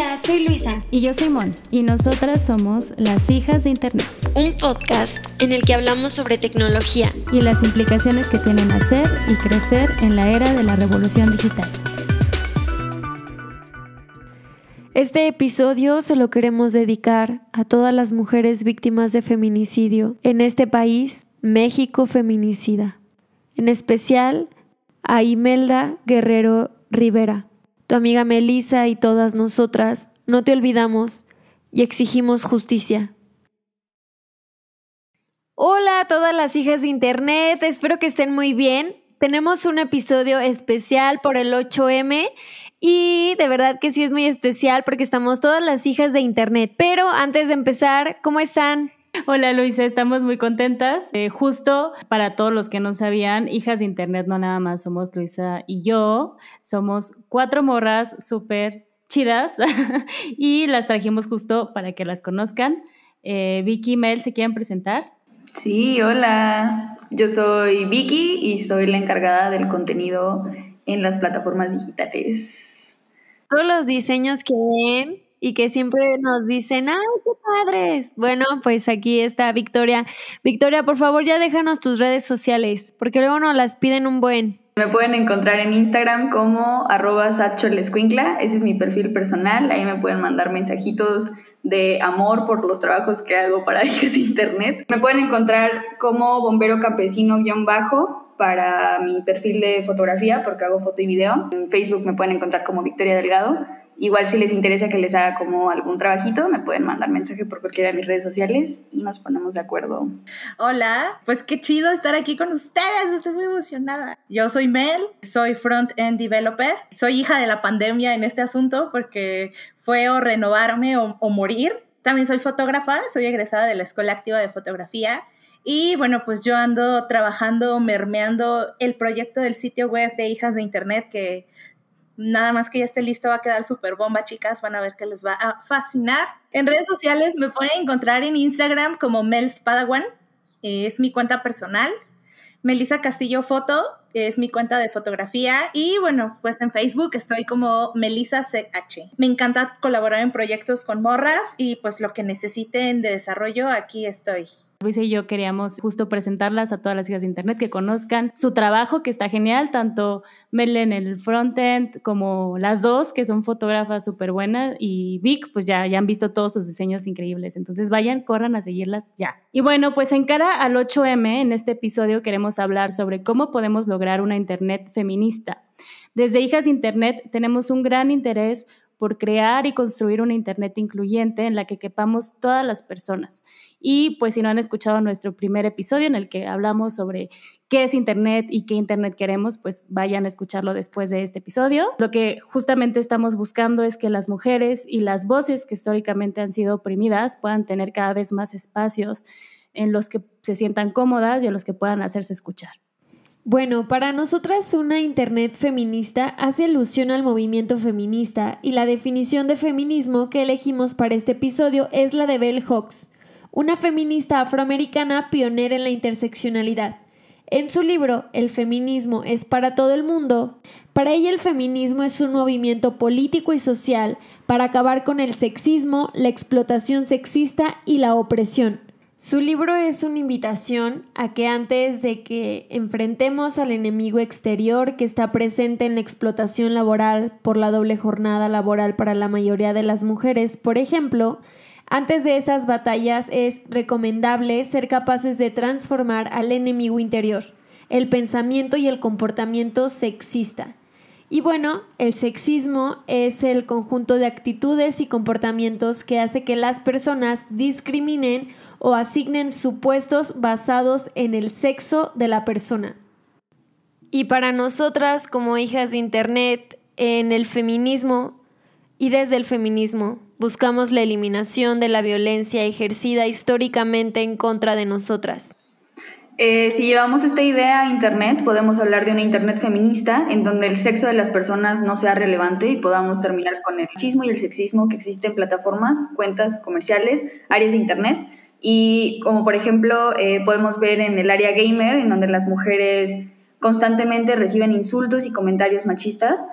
Hola, soy Luisa. Y yo soy Mon. Y nosotras somos las hijas de Internet. Un podcast en el que hablamos sobre tecnología. Y las implicaciones que tienen hacer y crecer en la era de la revolución digital. Este episodio se lo queremos dedicar a todas las mujeres víctimas de feminicidio en este país, México Feminicida. En especial a Imelda Guerrero Rivera. Tu amiga Melissa y todas nosotras no te olvidamos y exigimos justicia. Hola a todas las hijas de Internet, espero que estén muy bien. Tenemos un episodio especial por el 8M y de verdad que sí es muy especial porque estamos todas las hijas de Internet. Pero antes de empezar, ¿cómo están? Hola Luisa, estamos muy contentas. Eh, justo para todos los que no sabían, hijas de Internet no nada más somos Luisa y yo, somos cuatro morras súper chidas y las trajimos justo para que las conozcan. Eh, Vicky y Mel, ¿se quieren presentar? Sí, hola. Yo soy Vicky y soy la encargada del contenido en las plataformas digitales. Todos los diseños que ven y que siempre nos dicen, ¡ay, qué padres! Bueno, pues aquí está Victoria. Victoria, por favor, ya déjanos tus redes sociales, porque luego nos las piden un buen. Me pueden encontrar en Instagram como arroba ese es mi perfil personal, ahí me pueden mandar mensajitos de amor por los trabajos que hago para de internet. Me pueden encontrar como bombero campesino-bajo para mi perfil de fotografía, porque hago foto y video. En Facebook me pueden encontrar como Victoria Delgado. Igual si les interesa que les haga como algún trabajito, me pueden mandar mensaje por cualquiera de mis redes sociales y nos ponemos de acuerdo. Hola, pues qué chido estar aquí con ustedes, estoy muy emocionada. Yo soy Mel, soy front-end developer, soy hija de la pandemia en este asunto porque fue o renovarme o, o morir. También soy fotógrafa, soy egresada de la Escuela Activa de Fotografía y bueno, pues yo ando trabajando, mermeando el proyecto del sitio web de Hijas de Internet que Nada más que ya esté listo, va a quedar súper bomba, chicas. Van a ver que les va a fascinar. En redes sociales me pueden encontrar en Instagram como Mels Padawan, es mi cuenta personal. Melissa Castillo Foto es mi cuenta de fotografía y bueno, pues en Facebook estoy como Melissa CH. Me encanta colaborar en proyectos con morras y pues lo que necesiten de desarrollo, aquí estoy. Luisa y yo queríamos justo presentarlas a todas las hijas de Internet, que conozcan su trabajo, que está genial, tanto Mel en el frontend como las dos, que son fotógrafas súper buenas, y Vic, pues ya, ya han visto todos sus diseños increíbles. Entonces vayan, corran a seguirlas ya. Y bueno, pues en cara al 8M, en este episodio queremos hablar sobre cómo podemos lograr una Internet feminista. Desde Hijas de Internet tenemos un gran interés por crear y construir una Internet incluyente en la que quepamos todas las personas. Y pues si no han escuchado nuestro primer episodio en el que hablamos sobre qué es Internet y qué Internet queremos, pues vayan a escucharlo después de este episodio. Lo que justamente estamos buscando es que las mujeres y las voces que históricamente han sido oprimidas puedan tener cada vez más espacios en los que se sientan cómodas y en los que puedan hacerse escuchar. Bueno, para nosotras una Internet feminista hace alusión al movimiento feminista y la definición de feminismo que elegimos para este episodio es la de Bell Hooks, una feminista afroamericana pionera en la interseccionalidad. En su libro El feminismo es para todo el mundo, para ella el feminismo es un movimiento político y social para acabar con el sexismo, la explotación sexista y la opresión. Su libro es una invitación a que antes de que enfrentemos al enemigo exterior que está presente en la explotación laboral por la doble jornada laboral para la mayoría de las mujeres, por ejemplo, antes de esas batallas es recomendable ser capaces de transformar al enemigo interior, el pensamiento y el comportamiento sexista. Y bueno, el sexismo es el conjunto de actitudes y comportamientos que hace que las personas discriminen o asignen supuestos basados en el sexo de la persona. Y para nosotras como hijas de Internet, en el feminismo y desde el feminismo, buscamos la eliminación de la violencia ejercida históricamente en contra de nosotras. Eh, si llevamos esta idea a Internet, podemos hablar de una Internet feminista en donde el sexo de las personas no sea relevante y podamos terminar con el machismo y el sexismo que existen en plataformas, cuentas comerciales, áreas de Internet y como por ejemplo eh, podemos ver en el área gamer, en donde las mujeres constantemente reciben insultos y comentarios machistas,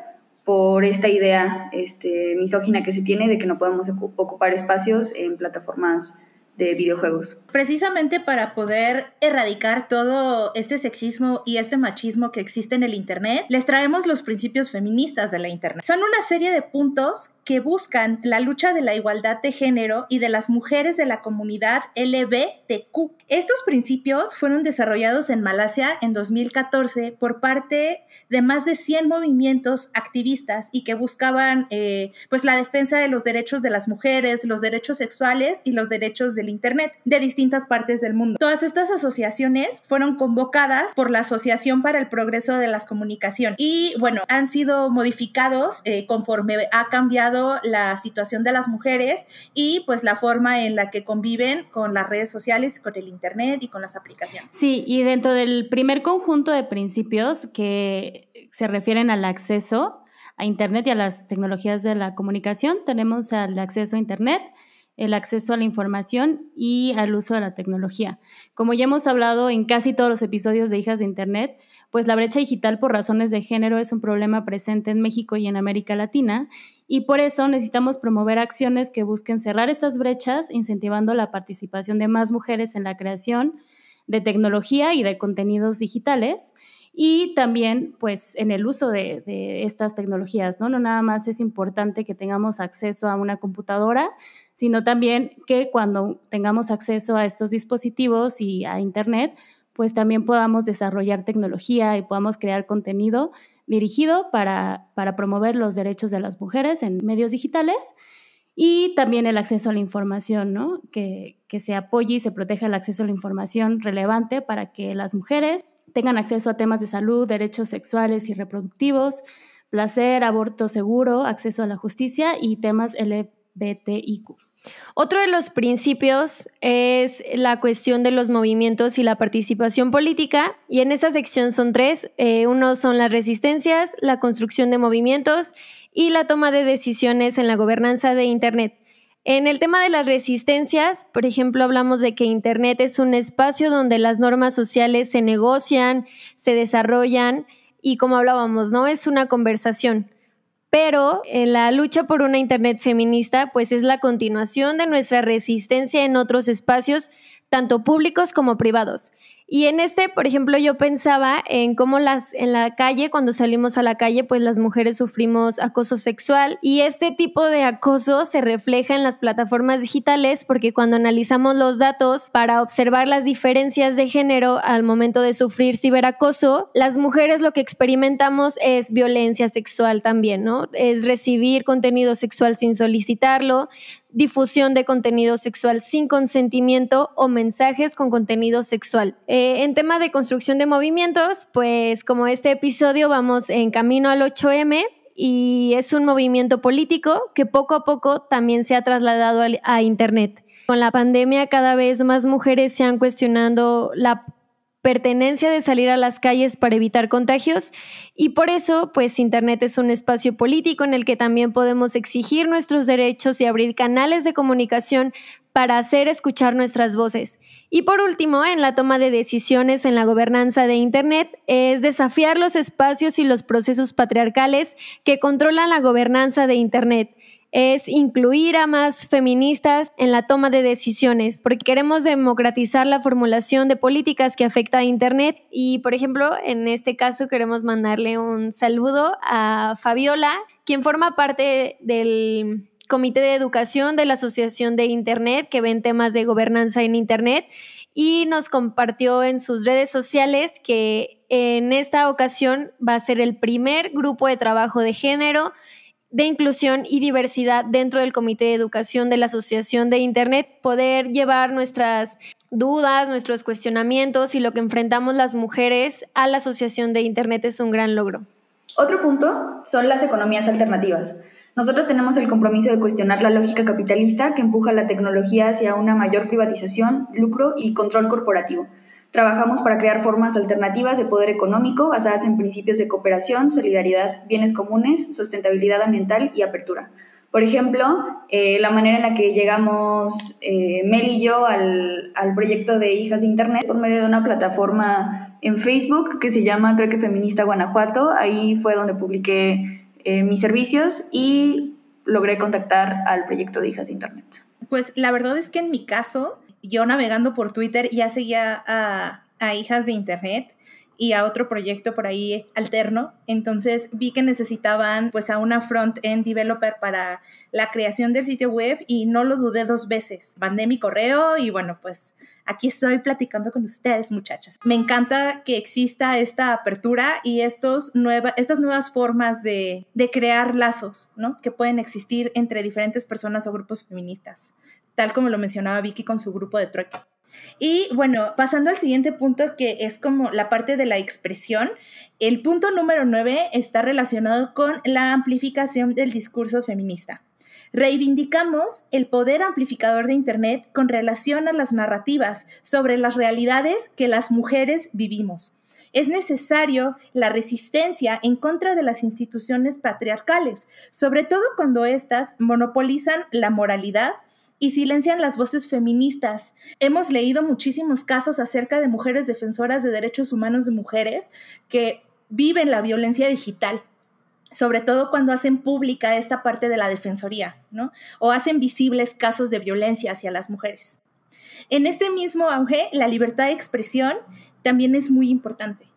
por esta idea este, misógina que se tiene de que no podemos ocupar espacios en plataformas de videojuegos. Precisamente para poder erradicar todo este sexismo y este machismo que existe en el Internet, les traemos los principios feministas de la Internet. Son una serie de puntos que buscan la lucha de la igualdad de género y de las mujeres de la comunidad LBTQ. Estos principios fueron desarrollados en Malasia en 2014 por parte de más de 100 movimientos activistas y que buscaban eh, pues la defensa de los derechos de las mujeres, los derechos sexuales y los derechos del Internet de distintas partes del mundo. Todas estas asociaciones fueron convocadas por la Asociación para el Progreso de las Comunicaciones y bueno, han sido modificados eh, conforme ha cambiado la situación de las mujeres y pues la forma en la que conviven con las redes sociales, con el Internet y con las aplicaciones. Sí, y dentro del primer conjunto de principios que se refieren al acceso a Internet y a las tecnologías de la comunicación, tenemos el acceso a Internet, el acceso a la información y al uso de la tecnología. Como ya hemos hablado en casi todos los episodios de Hijas de Internet, pues la brecha digital por razones de género es un problema presente en México y en América Latina y por eso necesitamos promover acciones que busquen cerrar estas brechas, incentivando la participación de más mujeres en la creación de tecnología y de contenidos digitales y también pues en el uso de, estas tecnologías, ¿no? No nada más es importante que tengamos acceso a una computadora, sino también que cuando tengamos acceso a estos dispositivos y a Internet, pues también podamos desarrollar tecnología y podamos crear contenido dirigido para, promover los derechos de las mujeres en medios digitales y también el acceso a la información, ¿no? que, que se apoye y se proteja el acceso a la información relevante para que las mujeres tengan acceso a temas de salud, derechos sexuales y reproductivos, placer, aborto seguro, acceso a la justicia y temas LGBTIQ. Otro de los principios es la cuestión de los movimientos y la participación política, y en esta sección son tres. Eh, uno son las resistencias, la construcción de movimientos y la toma de decisiones en la gobernanza de Internet. En el tema de las resistencias, por ejemplo, hablamos de que Internet es un espacio donde las normas sociales se negocian, se desarrollan y como hablábamos, ¿no? Es una conversación pero la lucha por una Internet feminista, pues es la continuación de nuestra resistencia en otros espacios, tanto públicos como privados. Y en este, por ejemplo, yo pensaba en cómo las en la calle, cuando salimos a la calle, pues las mujeres sufrimos acoso sexual y este tipo de acoso se refleja en las plataformas digitales porque cuando analizamos los datos para observar las diferencias de género al momento de sufrir ciberacoso, las mujeres lo que experimentamos es violencia sexual también, ¿no? Es recibir contenido sexual sin solicitarlo, difusión de contenido sexual sin consentimiento o mensajes con contenido sexual. Eh, en tema de construcción de movimientos, pues como este episodio vamos en camino al 8M y es un movimiento político que poco a poco también se ha trasladado a Internet. Con la pandemia cada vez más mujeres se han cuestionando la pertenencia de salir a las calles para evitar contagios y por eso pues Internet es un espacio político en el que también podemos exigir nuestros derechos y abrir canales de comunicación para hacer escuchar nuestras voces. Y por último, en la toma de decisiones en la gobernanza de Internet es desafiar los espacios y los procesos patriarcales que controlan la gobernanza de Internet es incluir a más feministas en la toma de decisiones, porque queremos democratizar la formulación de políticas que afecta a Internet. Y, por ejemplo, en este caso queremos mandarle un saludo a Fabiola, quien forma parte del Comité de Educación de la Asociación de Internet, que ven temas de gobernanza en Internet, y nos compartió en sus redes sociales que en esta ocasión va a ser el primer grupo de trabajo de género de inclusión y diversidad dentro del Comité de Educación de la Asociación de Internet, poder llevar nuestras dudas, nuestros cuestionamientos y lo que enfrentamos las mujeres a la Asociación de Internet es un gran logro. Otro punto son las economías alternativas. Nosotros tenemos el compromiso de cuestionar la lógica capitalista que empuja la tecnología hacia una mayor privatización, lucro y control corporativo. Trabajamos para crear formas alternativas de poder económico basadas en principios de cooperación, solidaridad, bienes comunes, sustentabilidad ambiental y apertura. Por ejemplo, eh, la manera en la que llegamos eh, Mel y yo al, al, proyecto de Hijas de Internet por medio de una plataforma en Facebook que se llama Trueque Feminista Guanajuato. Ahí fue donde publiqué eh, mis servicios y logré contactar al proyecto de Hijas de Internet. Pues la verdad es que en mi caso, yo navegando por Twitter ya seguía a, a Hijas de Internet y a otro proyecto por ahí alterno. Entonces vi que necesitaban pues a una front-end developer para la creación del sitio web y no lo dudé dos veces. Mandé mi correo y bueno, pues aquí estoy platicando con ustedes muchachas. Me encanta que exista esta apertura y estos nueva, estas nuevas formas de, de crear lazos, ¿no? Que pueden existir entre diferentes personas o grupos feministas, tal como lo mencionaba Vicky con su grupo de trueque. Y bueno, pasando al siguiente punto que es como la parte de la expresión, el punto número nueve está relacionado con la amplificación del discurso feminista. Reivindicamos el poder amplificador de Internet con relación a las narrativas sobre las realidades que las mujeres vivimos. Es necesario la resistencia en contra de las instituciones patriarcales, sobre todo cuando éstas monopolizan la moralidad, y silencian las voces feministas. Hemos leído muchísimos casos acerca de mujeres defensoras de derechos humanos de mujeres que viven la violencia digital, sobre todo cuando hacen pública esta parte de la defensoría, ¿no? O hacen visibles casos de violencia hacia las mujeres. En este mismo auge, la libertad de expresión también es muy importante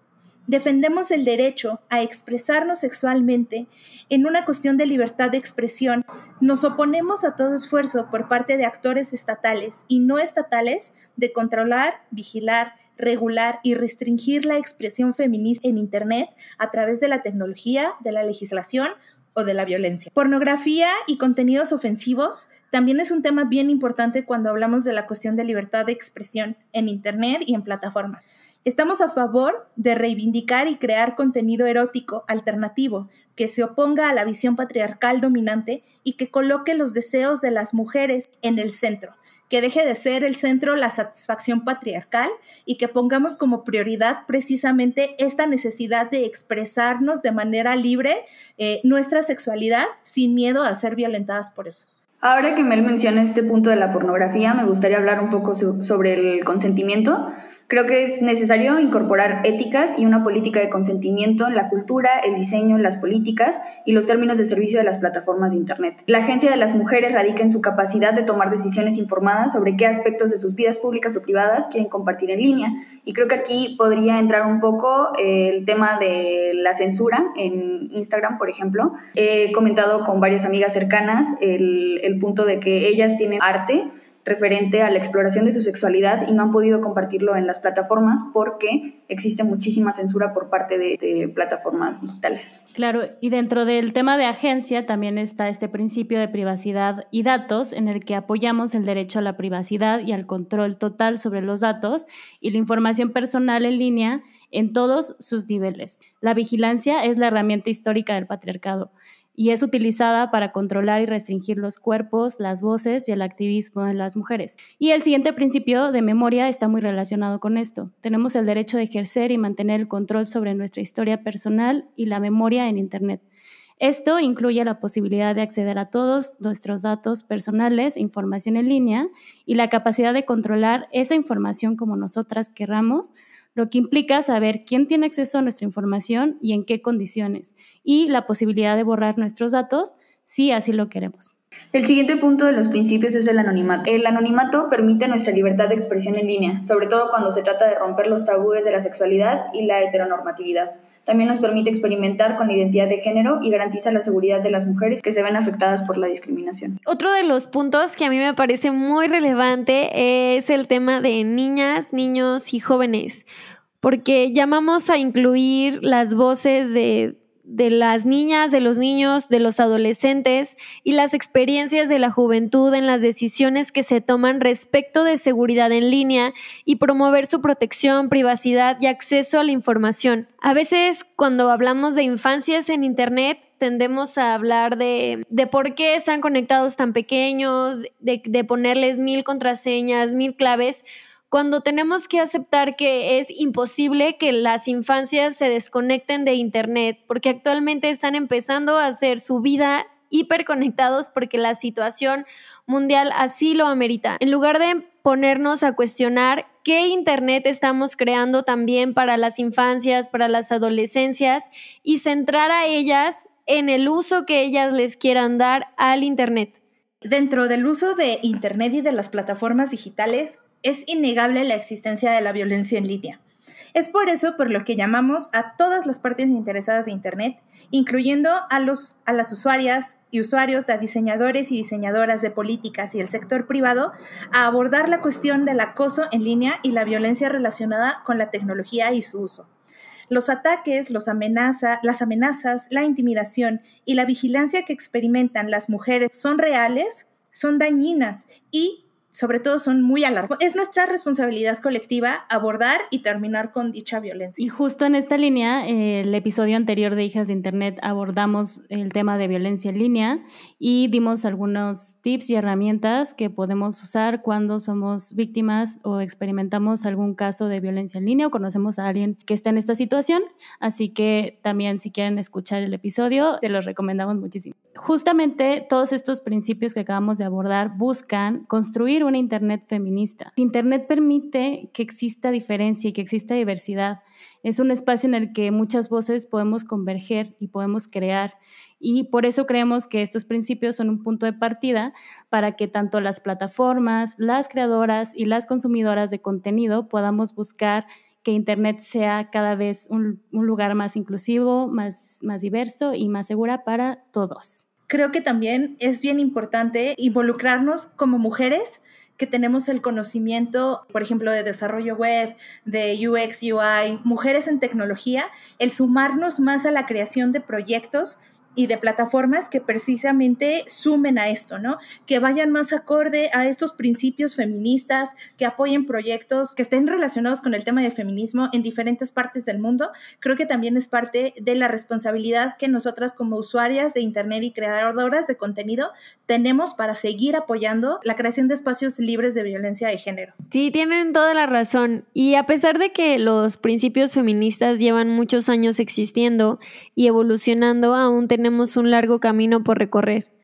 defendemos el derecho a expresarnos sexualmente en una cuestión de libertad de expresión. Nos oponemos a todo esfuerzo por parte de actores estatales y no estatales de controlar, vigilar, regular y restringir la expresión feminista en Internet a través de la tecnología, de la legislación o de la violencia. Pornografía y contenidos ofensivos también es un tema bien importante cuando hablamos de la cuestión de libertad de expresión en Internet y en plataformas. Estamos a favor de reivindicar y crear contenido erótico alternativo que se oponga a la visión patriarcal dominante y que coloque los deseos de las mujeres en el centro, que deje de ser el centro la satisfacción patriarcal y que pongamos como prioridad precisamente esta necesidad de expresarnos de manera libre eh, nuestra sexualidad sin miedo a ser violentadas por eso. Ahora que Mel menciona este punto de la pornografía, me gustaría hablar un poco sobre el consentimiento Creo que es necesario incorporar éticas y una política de consentimiento en la cultura, el diseño, las políticas y los términos de servicio de las plataformas de Internet. La Agencia de las Mujeres radica en su capacidad de tomar decisiones informadas sobre qué aspectos de sus vidas públicas o privadas quieren compartir en línea. Y creo que aquí podría entrar un poco eh, el tema de la censura en Instagram, por ejemplo. He comentado con varias amigas cercanas el, el punto de que ellas tienen arte referente a la exploración de su sexualidad y no han podido compartirlo en las plataformas porque existe muchísima censura por parte de, plataformas digitales. Claro, y dentro del tema de agencia también está este principio de privacidad y datos en el que apoyamos el derecho a la privacidad y al control total sobre los datos y la información personal en línea en todos sus niveles. La vigilancia es la herramienta histórica del patriarcado y es utilizada para controlar y restringir los cuerpos, las voces y el activismo de las mujeres. Y el siguiente principio de memoria está muy relacionado con esto. Tenemos el derecho de ejercer y mantener el control sobre nuestra historia personal y la memoria en Internet. Esto incluye la posibilidad de acceder a todos nuestros datos personales e información en línea y la capacidad de controlar esa información como nosotras querramos, lo que implica saber quién tiene acceso a nuestra información y en qué condiciones, y la posibilidad de borrar nuestros datos si así lo queremos. El siguiente punto de los principios es el anonimato. El anonimato permite nuestra libertad de expresión en línea, sobre todo cuando se trata de romper los tabúes de la sexualidad y la heteronormatividad. También nos permite experimentar con la identidad de género y garantiza la seguridad de las mujeres que se ven afectadas por la discriminación. Otro de los puntos que a mí me parece muy relevante es el tema de niñas, niños y jóvenes, porque llamamos a incluir las voces de de las niñas, de los niños, de los adolescentes y las experiencias de la juventud en las decisiones que se toman respecto de seguridad en línea y promover su protección, privacidad y acceso a la información. A veces cuando hablamos de infancias en Internet, tendemos a hablar de, de, por qué están conectados tan pequeños, de, de, ponerles mil contraseñas, mil claves, cuando tenemos que aceptar que es imposible que las infancias se desconecten de Internet, porque actualmente están empezando a hacer su vida hiperconectados porque la situación mundial así lo amerita. En lugar de ponernos a cuestionar qué Internet estamos creando también para las infancias, para las adolescencias y centrar a ellas en el uso que ellas les quieran dar al Internet. Dentro del uso de Internet y de las plataformas digitales, es innegable la existencia de la violencia en línea. Es por eso por lo que llamamos a todas las partes interesadas de Internet, incluyendo a, los, a las usuarias y usuarios, a diseñadores y diseñadoras de políticas y el sector privado, a abordar la cuestión del acoso en línea y la violencia relacionada con la tecnología y su uso. Los ataques, los amenaza, las amenazas, la intimidación y la vigilancia que experimentan las mujeres son reales, son dañinas y sobre todo son muy alarmantes. Es nuestra responsabilidad colectiva abordar y terminar con dicha violencia. Y justo en esta línea, eh, el episodio anterior de Hijas de Internet abordamos el tema de violencia en línea y dimos algunos tips y herramientas que podemos usar cuando somos víctimas o experimentamos algún caso de violencia en línea o conocemos a alguien que está en esta situación. Así que también si quieren escuchar el episodio, te los recomendamos muchísimo. Justamente todos estos principios que acabamos de abordar buscan construir una Internet feminista. Internet permite que exista diferencia y que exista diversidad. Es un espacio en el que muchas voces podemos converger y podemos crear. Y por eso creemos que estos principios son un punto de partida para que tanto las plataformas, las creadoras y las consumidoras de contenido podamos buscar que Internet sea cada vez un, lugar más inclusivo, más, más diverso y más segura para todos. Creo que también es bien importante involucrarnos como mujeres que tenemos el conocimiento, por ejemplo, de desarrollo web, de UX, UI, mujeres en tecnología, el sumarnos más a la creación de proyectos y de plataformas que precisamente sumen a esto, ¿no? Que vayan más acorde a estos principios feministas, que apoyen proyectos que estén relacionados con el tema de feminismo en diferentes partes del mundo. Creo que también es parte de la responsabilidad que nosotras como usuarias de Internet y creadoras de contenido tenemos para seguir apoyando la creación de espacios libres de violencia de género. Sí, tienen toda la razón. Y a pesar de que los principios feministas llevan muchos años existiendo y evolucionando, aún un largo camino por recorrer.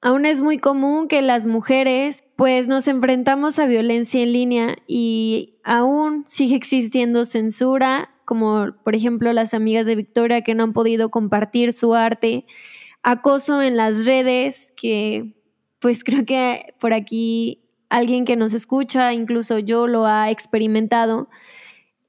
Aún es muy común que las mujeres pues nos enfrentamos a violencia en línea y aún sigue existiendo censura, como por ejemplo las amigas de Victoria que no han podido compartir su arte, acoso en las redes, que pues creo que por aquí alguien que nos escucha, incluso yo lo ha experimentado.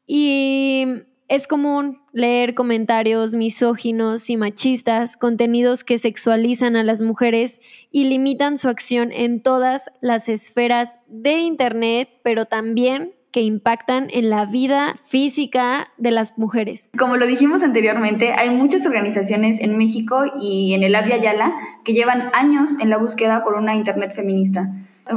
Y es común leer comentarios misóginos y machistas, contenidos que sexualizan a las mujeres y limitan su acción en todas las esferas de Internet, pero también que impactan en la vida física de las mujeres. Como lo dijimos anteriormente, hay muchas organizaciones en México y en el Avia Yala que llevan años en la búsqueda por una Internet feminista.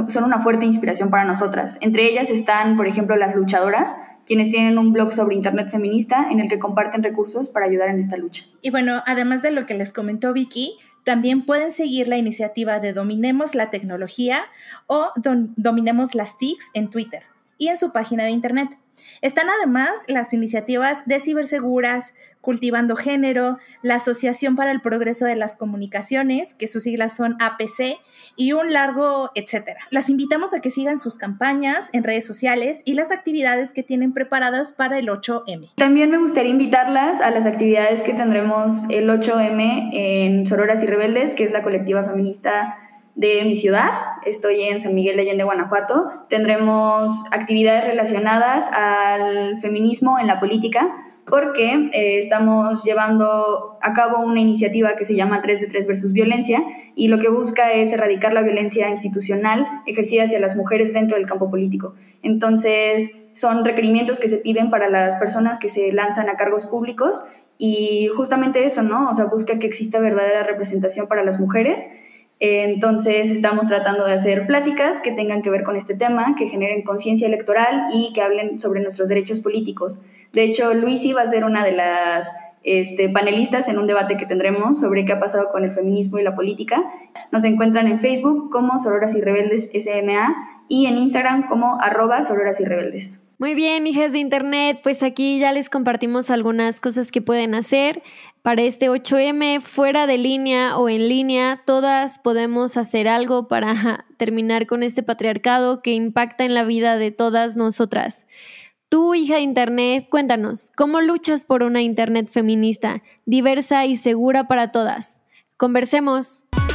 Son una fuerte inspiración para nosotras. Entre ellas están, por ejemplo, las luchadoras, quienes tienen un blog sobre Internet feminista en el que comparten recursos para ayudar en esta lucha. Y bueno, además de lo que les comentó Vicky, también pueden seguir la iniciativa de Dominemos la Tecnología o Dominemos las TICs en Twitter y en su página de Internet. Están además las iniciativas de Ciberseguras, Cultivando Género, la Asociación para el Progreso de las Comunicaciones, que sus siglas son APC, y un largo etcétera. Las invitamos a que sigan sus campañas en redes sociales y las actividades que tienen preparadas para el 8M. También me gustaría invitarlas a las actividades que tendremos el 8M en Sororas y Rebeldes, que es la colectiva feminista de mi ciudad. Estoy en San Miguel de Allende, Guanajuato. Tendremos actividades relacionadas al feminismo en la política porque eh, estamos llevando a cabo una iniciativa que se llama 3 de 3 versus violencia y lo que busca es erradicar la violencia institucional ejercida hacia las mujeres dentro del campo político. Entonces, son requerimientos que se piden para las personas que se lanzan a cargos públicos y justamente eso, ¿no? O sea, busca que exista verdadera representación para las mujeres entonces estamos tratando de hacer pláticas que tengan que ver con este tema, que generen conciencia electoral y que hablen sobre nuestros derechos políticos. De hecho, Luisi va a ser una de las este, panelistas en un debate que tendremos sobre qué ha pasado con el feminismo y la política. Nos encuentran en Facebook como Sororas y Rebeldes SMA y en Instagram como arroba Sororas y Rebeldes. Muy bien, hijas de Internet, pues aquí ya les compartimos algunas cosas que pueden hacer para este 8M, fuera de línea o en línea, todas podemos hacer algo para terminar con este patriarcado que impacta en la vida de todas nosotras. Tú, hija de Internet, cuéntanos, ¿cómo luchas por una Internet feminista, diversa y segura para todas? Conversemos.